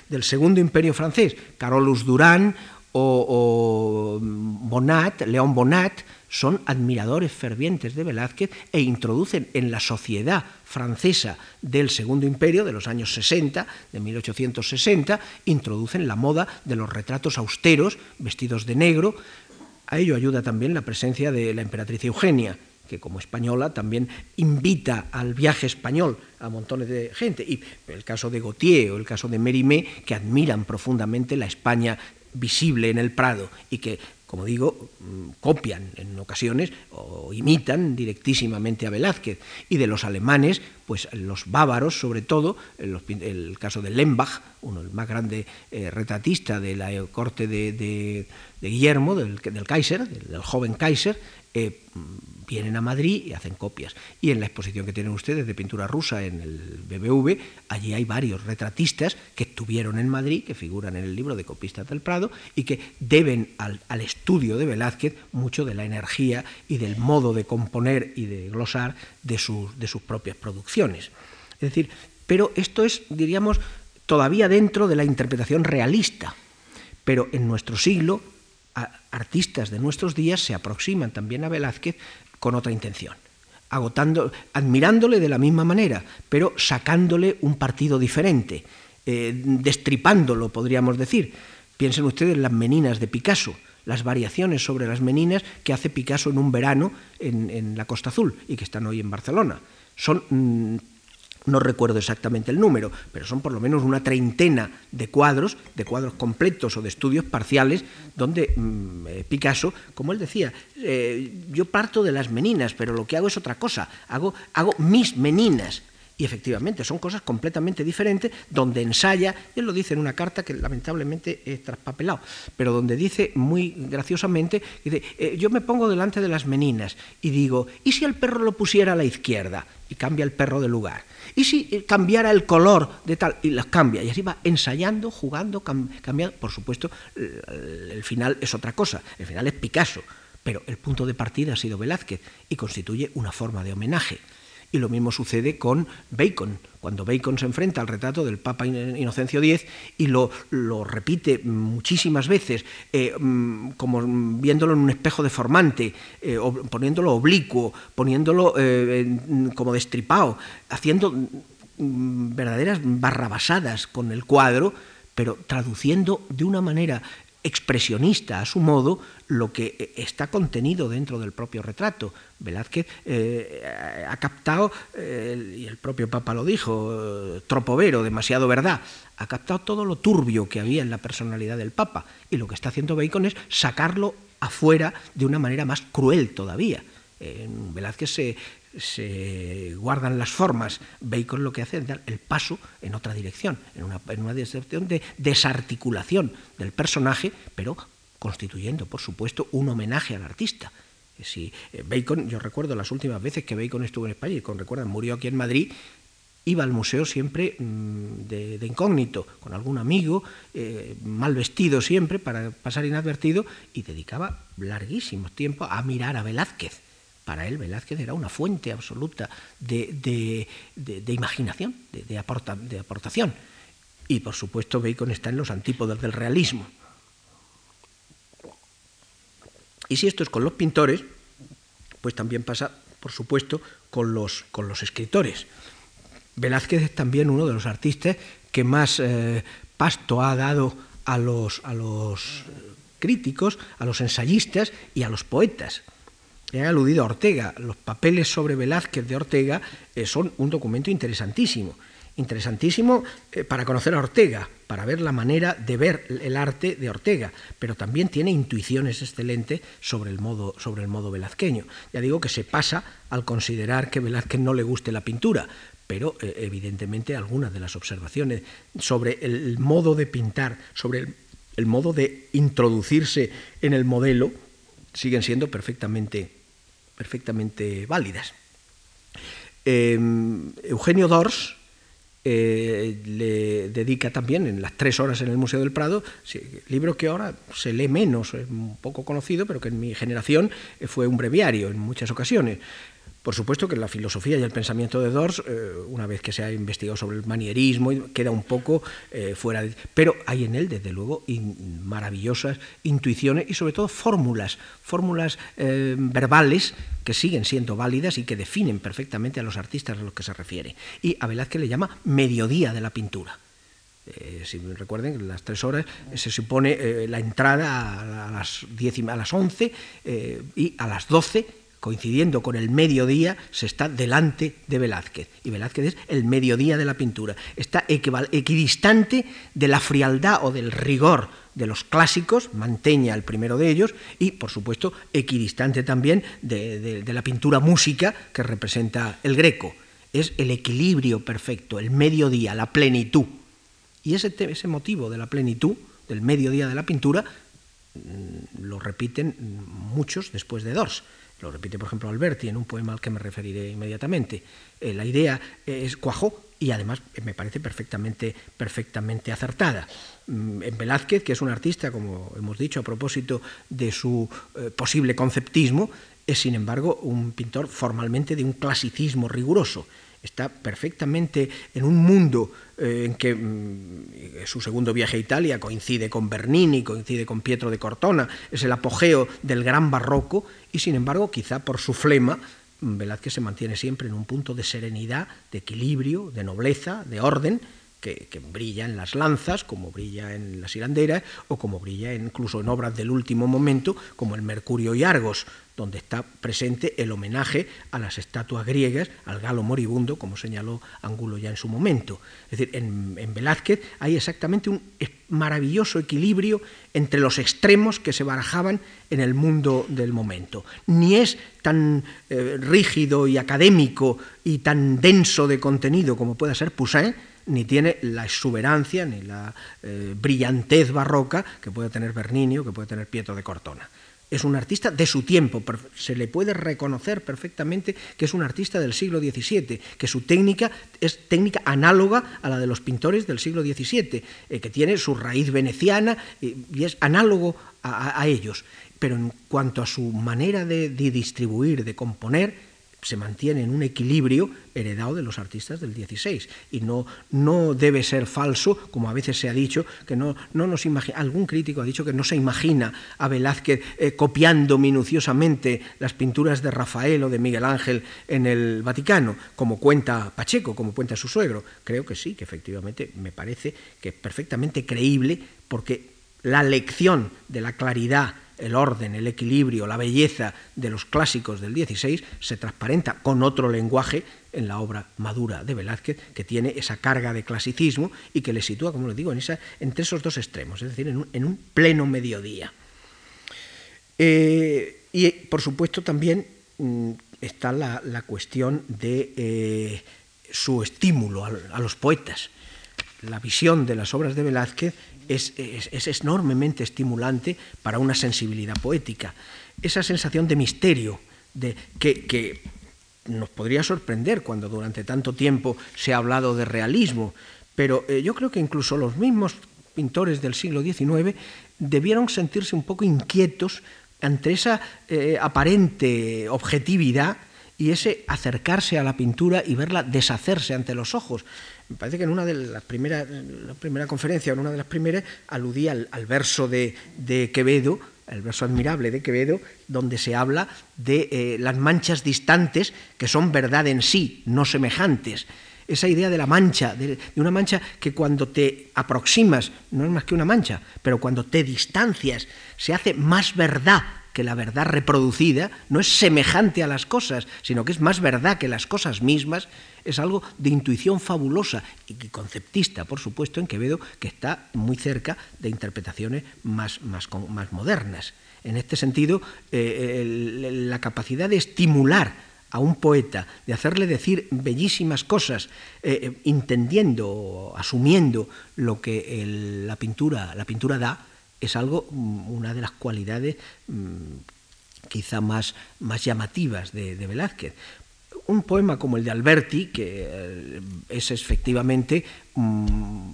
Speaker 1: del segundo imperio francés, Carolus Durán o, Bonat, León Bonat, son admiradores fervientes de Velázquez e introducen en la sociedad francesa del Segundo Imperio, de los años 60, de 1860, introducen la moda de los retratos austeros, vestidos de negro. A ello ayuda también la presencia de la emperatriz Eugenia, que como española también invita al viaje español a montones de gente. Y el caso de Gautier o el caso de Mérimée, que admiran profundamente la España visible en el Prado y que, como digo, mm, copian en ocasiones o imitan directísimamente a Velázquez. Y de los alemanes, pues los bávaros, sobre todo, el, caso de Lembach, uno el más grande eh, retratista de la corte de, Guillermo, del, Kaiser, del, joven Kaiser, eh, vienen a Madrid y hacen copias. Y en la exposición que tienen ustedes de pintura rusa en el BBV, allí hay varios retratistas que estuvieron en Madrid, que figuran en el libro de Copistas del Prado, y que deben al, estudio de Velázquez mucho de la energía y del modo de componer y de glosar de sus, de sus propias producciones. Es decir, pero esto es, diríamos, todavía dentro de la interpretación realista. Pero en nuestro siglo, artistas de nuestros días se aproximan también a Velázquez con otra intención, agotando, admirándole de la misma manera, pero sacándole un partido diferente, eh, destripándolo, podríamos decir. Piensen ustedes en las meninas de Picasso, las variaciones sobre las meninas que hace Picasso en un verano en, la Costa Azul y que están hoy en Barcelona. Son mm, no recuerdo exactamente el número, pero son por lo menos una treintena de cuadros, de cuadros completos o de estudios parciales, donde mm, eh, Picasso, como él decía, eh, yo parto de las meninas, pero lo que hago es otra cosa, hago, hago mis meninas. Y efectivamente son cosas completamente diferentes, donde ensaya, él lo dice en una carta que lamentablemente he traspapelado, pero donde dice muy graciosamente, dice, eh, yo me pongo delante de las meninas y digo, ¿y si el perro lo pusiera a la izquierda? Y cambia el perro de lugar ¿Y si eh, cambiara el color de tal? Y las cambia. Y así va ensayando, jugando, cambiando. Por supuesto, el final es otra cosa. El final es Picasso. Pero el punto de partida ha sido Velázquez y constituye una forma de homenaje. Y lo mismo sucede con Bacon, cuando Bacon se enfrenta al retrato del Papa Inocencio X y lo, repite muchísimas veces, eh, mm, como viéndolo en un espejo deformante, eh, poniéndolo oblicuo, poniéndolo eh, como destripado, haciendo mm, verdaderas barrabasadas con el cuadro, pero traduciendo de una manera expresionista a su modo lo que está contenido dentro del propio retrato. Velázquez eh, ha captado, eh, y el propio Papa lo dijo, eh, tropovero, demasiado verdad, ha captado todo lo turbio que había en la personalidad del Papa y lo que está haciendo Bacon es sacarlo afuera de una manera más cruel todavía. Velázquez se, se guardan las formas, Bacon lo que hace es dar el paso en otra dirección, en una, dirección de desarticulación del personaje, pero constituyendo, por supuesto, un homenaje al artista. Si eh, Bacon, yo recuerdo las últimas veces que Bacon estuvo en España, y con recuerdan, murió aquí en Madrid, iba al museo siempre mm, de, incógnito, con algún amigo, eh, mal vestido siempre para pasar inadvertido, y dedicaba larguísimo tiempo a mirar a Velázquez. Para él Velázquez era una fuente absoluta de, imaginación, de, aportación. Y por supuesto Bacon está en los antípodas del realismo. Y si esto es con los pintores, pues también pasa, por supuesto, con los, escritores. Velázquez es también uno de los artistas que más eh, pasto ha dado a los, a los críticos, a los ensayistas y a los poetas. He aludido a Ortega. Los papeles sobre Velázquez de Ortega eh, son un documento interesantísimo. Interesantísimo eh, para conocer a Ortega, para ver la manera de ver el arte de Ortega, pero también tiene intuiciones excelentes sobre el modo, sobre el modo velazqueño. Ya digo que se pasa al considerar que Velázquez no le guste la pintura, pero eh, evidentemente algunas de las observaciones sobre el modo de pintar, sobre el, modo de introducirse en el modelo, siguen siendo perfectamente, perfectamente válidas. Em, Eugenio Dors eh, le dedica también en las tres horas en el Museo del Prado, libro que ahora se lee menos, es un poco conocido, pero que en mi generación eh, fue un breviario en muchas ocasiones. Por supuesto que la filosofía y el pensamiento de Dors, eh, una vez que se ha investigado sobre el manierismo, queda un poco eh, fuera de... Pero hay en él, desde luego, maravillosas intuiciones y sobre todo fórmulas, fórmulas eh, verbales que siguen siendo válidas y que definen perfectamente a los artistas a los que se refiere. Y a Velázquez le llama mediodía de la pintura. si recuerden, las tres horas se supone la entrada a, las, diez a las once y a las doce coincidiendo con el mediodía, se está delante de Velázquez. Y Velázquez es el mediodía de la pintura. Está equidistante de la frialdad o del rigor de los clásicos, Manteña el primero de ellos, y por supuesto equidistante también de, la pintura música que representa el greco. Es el equilibrio perfecto, el mediodía, la plenitud. Y ese, ese motivo de la plenitud, del mediodía de la pintura, mm, lo repiten muchos después de Dors. Lo repite, por ejemplo, Alberti en un poema al que me referiré inmediatamente. Eh, la idea es cuajó y además me parece perfectamente, perfectamente acertada. Mm, en Velázquez, que es un artista, como hemos dicho a propósito de su eh, posible conceptismo, es sin embargo un pintor formalmente de un clasicismo riguroso está perfectamente en un mundo eh, en que mm, su segundo viaje a Italia coincide con Bernini, coincide con Pietro de Cortona, es el apogeo del gran barroco y sin embargo quizá por su flema mm, Velázquez se mantiene siempre en un punto de serenidad, de equilibrio, de nobleza, de orden, que, brilla en las lanzas, como brilla en las hilanderas, o como brilla incluso en obras del último momento, como el Mercurio y Argos, donde está presente el homenaje a las estatuas griegas, al galo moribundo, como señaló Angulo ya en su momento. Es decir, en, Velázquez hay exactamente un maravilloso equilibrio entre los extremos que se barajaban en el mundo del momento. Ni es tan eh, rígido y académico y tan denso de contenido como pueda ser Poussin, ni tiene la exuberancia ni la eh, brillantez barroca que puede tener Bernini o que puede tener Pietro de Cortona es un artista de su tiempo, se le puede reconocer perfectamente que es un artista del siglo XVII, que su técnica es técnica análoga a la de los pintores del siglo XVII, eh, que tiene su raíz veneciana y, es análogo a, ellos. Pero en cuanto a su manera de distribuir, de componer, se mantiene en un equilibrio heredado de los artistas del 16 y no, no debe ser falso, como a veces se ha dicho, que no, no nos imagina, algún crítico ha dicho que no se imagina a Velázquez eh, copiando minuciosamente las pinturas de Rafael o de Miguel Ángel en el Vaticano, como cuenta Pacheco, como cuenta su suegro. Creo que sí, que efectivamente me parece que es perfectamente creíble porque la lección de la claridad el orden, el equilibrio, la belleza de los clásicos del XVI se transparenta con otro lenguaje en la obra madura de Velázquez, que tiene esa carga de clasicismo y que le sitúa, como les digo, en esa, entre esos dos extremos, es decir, en un, pleno mediodía. Eh, y, por supuesto, también mm, está la, cuestión de eh, su estímulo a los poetas. La visión de las obras de Velázquez es, enormemente estimulante para una sensibilidad poética. Esa sensación de misterio, de, que, nos podría sorprender cuando durante tanto tiempo se ha hablado de realismo, pero eh, yo creo que incluso los mismos pintores del siglo XIX debieron sentirse un poco inquietos ante esa eh, aparente objetividad y ese acercarse a la pintura y verla deshacerse ante los ojos. Me parece que en una de las primeras, la primera conferencia, en una de las primeras, aludía al, verso de, Quevedo, el verso admirable de Quevedo, donde se habla de eh, las manchas distantes que son verdad en sí, no semejantes. Esa idea de la mancha, de, una mancha que cuando te aproximas no es más que una mancha, pero cuando te distancias se hace más verdad que la verdad reproducida no es semejante a las cosas, sino que es más verdad que las cosas mismas, es algo de intuición fabulosa y conceptista, por supuesto, en Quevedo, que está muy cerca de interpretaciones más, modernas. En este sentido, eh, la capacidad de estimular a un poeta, de hacerle decir bellísimas cosas, eh, eh, entendiendo, asumiendo lo que la, pintura, la pintura da, es algo, mm, una de las cualidades mm, quizá más, más llamativas de, Velázquez. Un poema como el de Alberti, que eh, es efectivamente mm,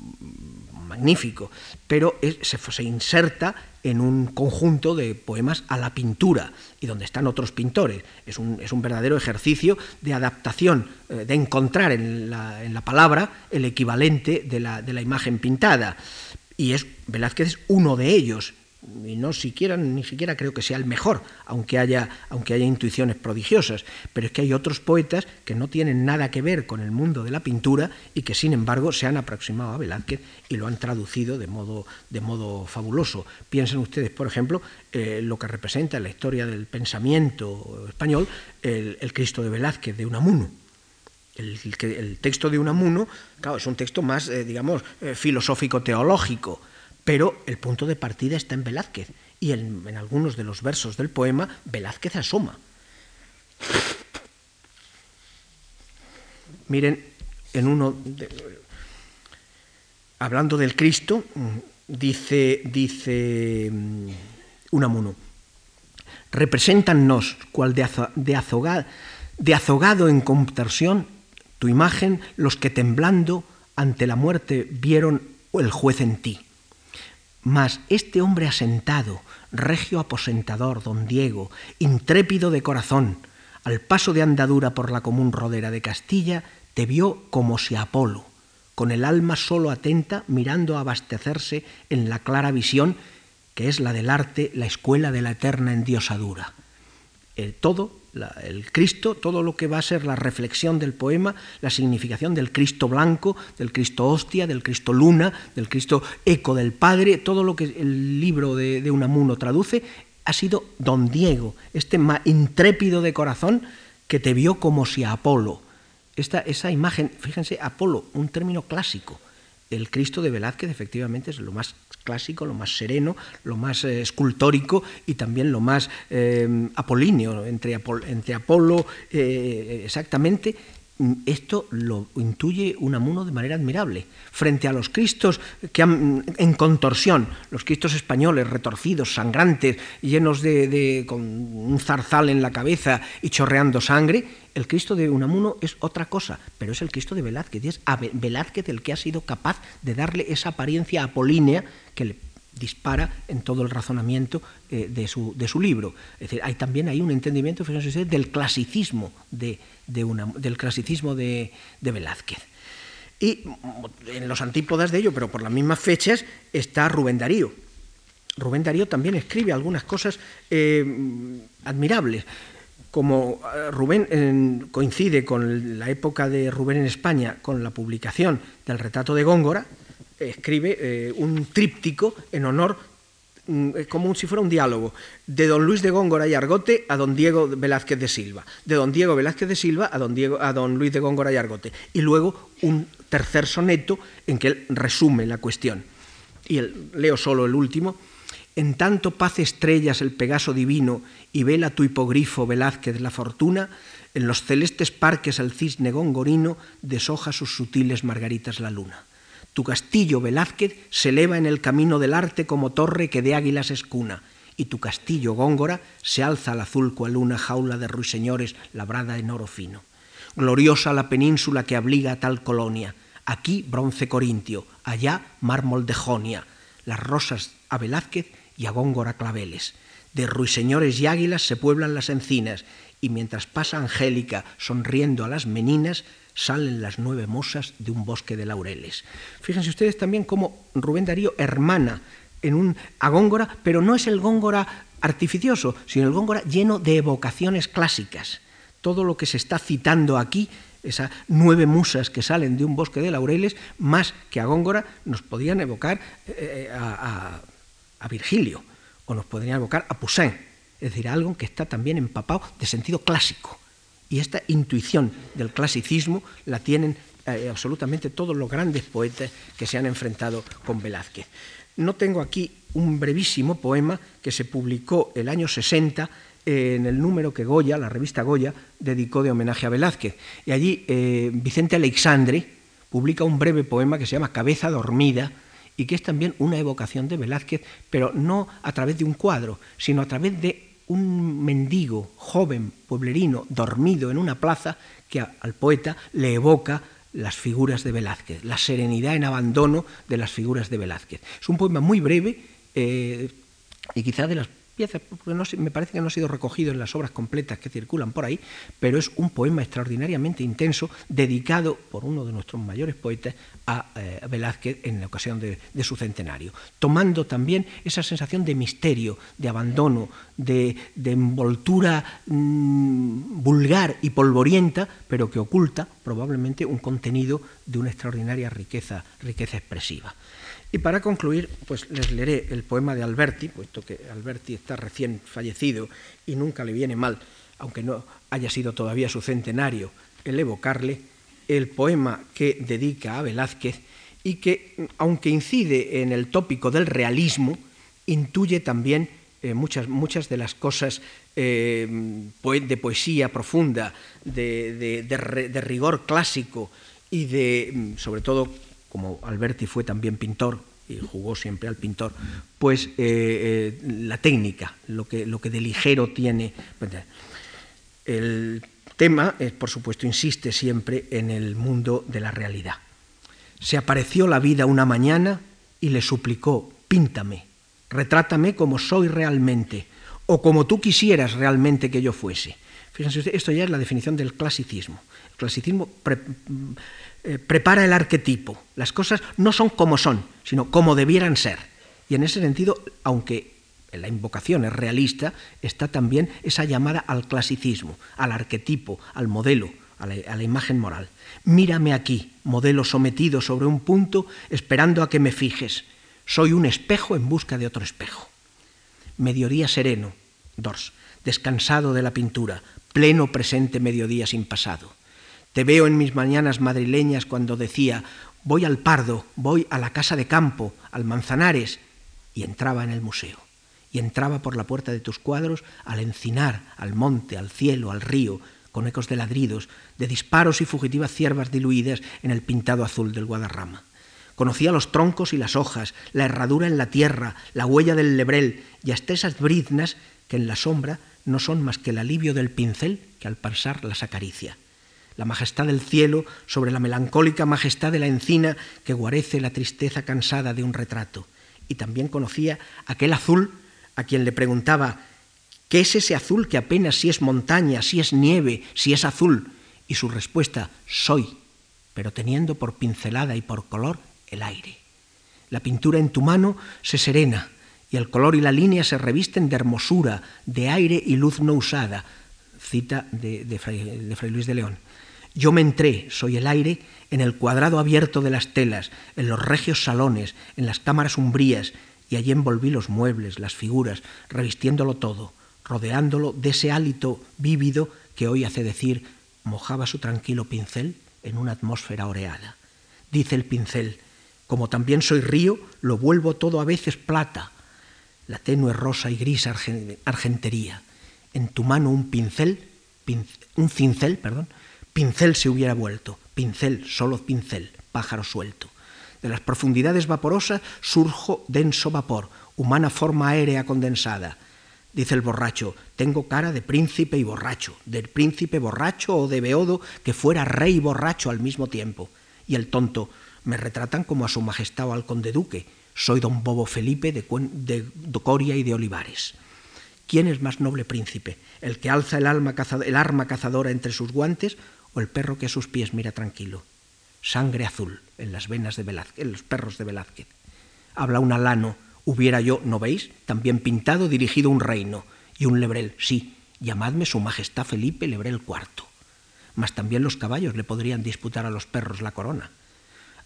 Speaker 1: magnífico, pero se, se, inserta en un conjunto de poemas a la pintura y donde están otros pintores. Es un, es un verdadero ejercicio de adaptación, eh, de encontrar en la, en la, palabra el equivalente de la, de la imagen pintada y es Velázquez es uno de ellos. Y no siquiera ni siquiera creo que sea el mejor, aunque haya aunque haya intuiciones prodigiosas, pero es que hay otros poetas que no tienen nada que ver con el mundo de la pintura y que sin embargo se han aproximado a Velázquez y lo han traducido de modo de modo fabuloso. Piensen ustedes, por ejemplo, eh, lo que representa en la historia del pensamiento español el, el Cristo de Velázquez de Unamuno el, texto de Unamuno, claro, es un texto más, eh, digamos, eh, filosófico-teológico, pero el punto de partida está en Velázquez y en, algunos de los versos del poema Velázquez asoma. Miren, en uno, hablando del Cristo, dice, dice mm, Unamuno, represéntanos cual de, azogado, de azogado en contorsión tu imagen los que temblando ante la muerte vieron el juez en ti. Mas este hombre asentado, regio aposentador, don Diego, intrépido de corazón, al paso de andadura por la común rodera de Castilla, te vio como si Apolo, con el alma solo atenta, mirando a abastecerse en la clara visión que es la del arte, la escuela de la eterna endiosadura. El todo el Cristo, todo lo que va a ser la reflexión del poema, la significación del Cristo blanco, del Cristo hostia, del Cristo luna, del Cristo eco del Padre, todo lo que el libro de, Unamuno traduce, ha sido don Diego, este intrépido de corazón que te vio como si a Apolo. Esta, esa imagen, fíjense, Apolo, un término clásico. El Cristo de Velázquez efectivamente es lo más clásico, lo más sereno, lo más eh, escultórico y también lo más eh, apolíneo, entre, entre Apolo, eh, exactamente. Esto lo intuye Unamuno de manera admirable. Frente a los cristos que han, en contorsión, los cristos españoles retorcidos, sangrantes, llenos de, con un zarzal en la cabeza y chorreando sangre, el Cristo de Unamuno es otra cosa, pero es el Cristo de Velázquez, y es a Velázquez el que ha sido capaz de darle esa apariencia apolínea que le dispara en todo el razonamiento eh, de, su, de, su, libro. Es decir, hay también hay un entendimiento del clasicismo de, del clasicismo de, Velázquez. Y en los antípodas de ello, pero por las mismas fechas, está Rubén Darío. Rubén Darío también escribe algunas cosas eh, admirables. Como eh, Rubén coincide con la época de Rubén en España, con la publicación del retrato de Góngora, escribe eh, un tríptico en honor, mm, eh, como si fuera un diálogo, de don Luis de Góngora y Argote a don Diego Velázquez de Silva, de don Diego Velázquez de Silva a don, Diego, a don Luis de Góngora y Argote, y luego un tercer soneto en que él resume la cuestión. Y leo solo el último. En tanto paz estrellas el Pegaso divino y vela tu hipogrifo Velázquez la fortuna, en los celestes parques el cisne gongorino deshoja sus sutiles margaritas la luna. Tu castillo, Velázquez, se eleva en el camino del arte como torre que de águilas es cuna, y tu castillo Góngora se alza al azul cual una jaula de ruiseñores labrada en oro fino. Gloriosa la península que abriga tal colonia, aquí bronce corintio, allá mármol de Jonia, las rosas a Velázquez y a Góngora claveles. De ruiseñores y águilas se pueblan las encinas, y mientras pasa Angélica sonriendo a las meninas, salen las nueve mosas de un bosque de laureles. Fíjense ustedes también cómo Rubén Darío hermana en un, a Góngora, pero no es el Góngora artificioso, sino el Góngora lleno de evocaciones clásicas. Todo lo que se está citando aquí, esas nueve musas que salen de un bosque de laureles, más que a Góngora, nos podían evocar eh, eh, a, a Virgilio o nos podrían evocar a Poussin, es decir, algo que está también empapado de sentido clásico. Y esta intuición del clasicismo la tienen eh, absolutamente todos los grandes poetas que se han enfrentado con Velázquez. No tengo aquí un brevísimo poema que se publicó el año 60 en el número que Goya, la revista Goya, dedicó de homenaje a Velázquez. Y allí eh, Vicente Alexandre publica un breve poema que se llama Cabeza dormida y que es también una evocación de Velázquez, pero no a través de un cuadro, sino a través de un mendigo joven pueblerino dormido en una plaza que al poeta le evoca las figuras de Velázquez, la serenidad en abandono de las figuras de Velázquez. Es un poema muy breve eh, y quizá de las me parece que no ha sido recogido en las obras completas que circulan por ahí, pero es un poema extraordinariamente intenso dedicado por uno de nuestros mayores poetas a eh, Velázquez en la ocasión de, su centenario, tomando también esa sensación de misterio, de abandono, de, envoltura mm, vulgar y polvorienta, pero que oculta probablemente un contenido de una extraordinaria riqueza, riqueza expresiva. Y para concluir, pues les leeré el poema de Alberti, puesto que Alberti está recién fallecido y nunca le viene mal, aunque no haya sido todavía su centenario, el evocarle, el poema que dedica a Velázquez y que, aunque incide en el tópico del realismo, intuye también eh, muchas, muchas de las cosas eh, de poesía profunda, de, de rigor clásico y de, sobre todo, como Alberti fue también pintor y jugó siempre al pintor, pues eh, eh, la técnica, lo que, lo que de ligero tiene. El tema, por supuesto, insiste siempre en el mundo de la realidad. Se apareció la vida una mañana y le suplicó, píntame, retrátame como soy realmente, o como tú quisieras realmente que yo fuese. Fíjense esto ya es la definición del clasicismo. El clasicismo eh, prepara el arquetipo. Las cosas no son como son, sino como debieran ser. Y en ese sentido, aunque la invocación es realista, está también esa llamada al clasicismo, al arquetipo, al modelo, a la, a la, imagen moral. Mírame aquí, modelo sometido sobre un punto, esperando a que me fijes. Soy un espejo en busca de otro espejo. Mediodía sereno, Dors, descansado de la pintura, pleno presente mediodía sin pasado. Te veo en mis mañanas madrileñas cuando decía, voy al Pardo, voy a la casa de campo, al Manzanares, y entraba en el museo. Y entraba por la puerta de tus cuadros al encinar, al monte, al cielo, al río, con ecos de ladridos, de disparos y fugitivas ciervas diluidas en el pintado azul del Guadarrama. Conocía los troncos y las hojas, la herradura en la tierra, la huella del lebrel y hasta esas briznas que en la sombra no son más que el alivio del pincel que al pasar las acaricia la majestad del cielo sobre la melancólica majestad de la encina que guarece la tristeza cansada de un retrato. Y también conocía aquel azul a quien le preguntaba, ¿qué es ese azul que apenas si es montaña, si es nieve, si es azul? Y su respuesta, soy, pero teniendo por pincelada y por color el aire. La pintura en tu mano se serena y el color y la línea se revisten de hermosura, de aire y luz no usada. Cita de, de Fray Luis de León. Yo me entré, soy el aire, en el cuadrado abierto de las telas, en los regios salones, en las cámaras umbrías, y allí envolví los muebles, las figuras, revistiéndolo todo, rodeándolo de ese hálito vívido que hoy hace decir mojaba su tranquilo pincel en una atmósfera oreada. Dice el pincel, como también soy río, lo vuelvo todo a veces plata, la tenue rosa y gris argentería. En tu mano un pincel, un cincel, perdón, Pincel se hubiera vuelto, pincel, solo pincel, pájaro suelto. De las profundidades vaporosas surjo denso vapor, humana forma aérea condensada. Dice el borracho, tengo cara de príncipe y borracho, del príncipe borracho o de beodo que fuera rey borracho al mismo tiempo. Y el tonto, me retratan como a su majestad o al conde duque, soy don Bobo Felipe de, Coria y de Olivares. ¿Quién es más noble príncipe? ¿El que alza el arma cazadora entre sus guantes o el perro que a sus pies mira tranquilo? Sangre azul en las venas de Velázquez, en los perros de Velázquez. Habla un alano, hubiera yo, ¿no veis?, también pintado, dirigido un reino, y un lebrel, sí, llamadme su majestad Felipe Lebrel IV. Mas también los caballos le podrían disputar a los perros la corona.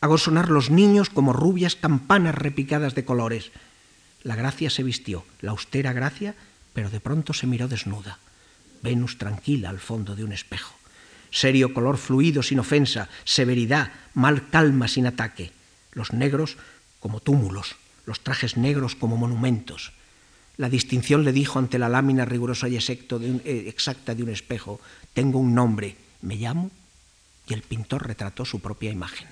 Speaker 1: Hago sonar los niños como rubias campanas repicadas de colores. La gracia se vistió, la austera gracia, pero de pronto se miró desnuda. Venus tranquila al fondo de un espejo. Serio color fluido sin ofensa, severidad, mal calma sin ataque. Los negros como túmulos, los trajes negros como monumentos. La distinción le dijo ante la lámina rigurosa y eh, exacta de un espejo, tengo un nombre, me llamo, y el pintor retrató su propia imagen.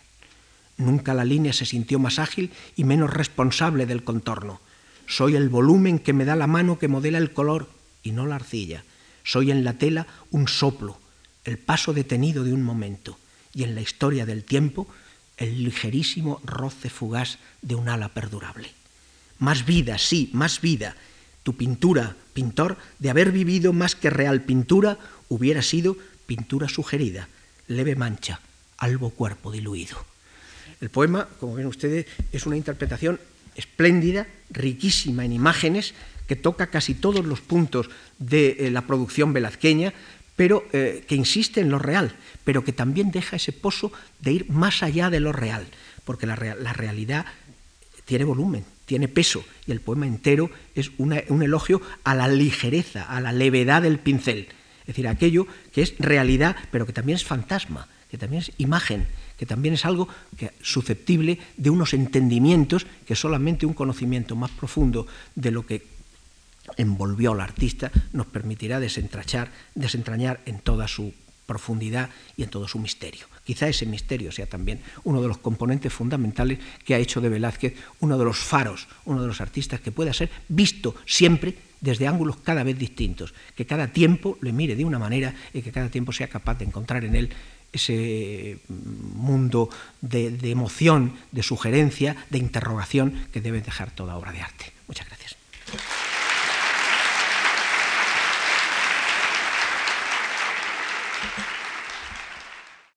Speaker 1: Nunca la línea se sintió más ágil y menos responsable del contorno. Soy el volumen que me da la mano que modela el color y no la arcilla. Soy en la tela un soplo, el paso detenido de un momento, y en la historia del tiempo el ligerísimo roce fugaz de un ala perdurable. Más vida, sí, más vida. Tu pintura, pintor, de haber vivido más que real pintura, hubiera sido pintura sugerida, leve mancha, algo cuerpo diluido. El poema, como ven ustedes, es una interpretación espléndida, riquísima en imágenes, que toca casi todos los puntos de eh, la producción velazqueña, pero eh, que insiste en lo real, pero que también deja ese pozo de ir más allá de lo real, porque la, realidad tiene volumen, tiene peso, y el poema entero es un elogio a la ligereza, a la levedad del pincel, es decir, aquello que es realidad, pero que también es fantasma, que también es imagen, que también es algo susceptible de unos entendimientos que solamente un conocimiento más profundo de lo que envolvió al artista nos permitirá desentrañar, desentrañar en toda su profundidad y en todo su misterio. Quizá ese misterio sea también uno de los componentes fundamentales que ha hecho de Velázquez uno de los faros, uno de los artistas que pueda ser visto siempre desde ángulos cada vez distintos, que cada tiempo le mire de una manera y que cada tiempo sea capaz de encontrar en él ese mundo de, de emoción, de sugerencia, de interrogación que debe dejar toda obra de arte. Muchas gracias.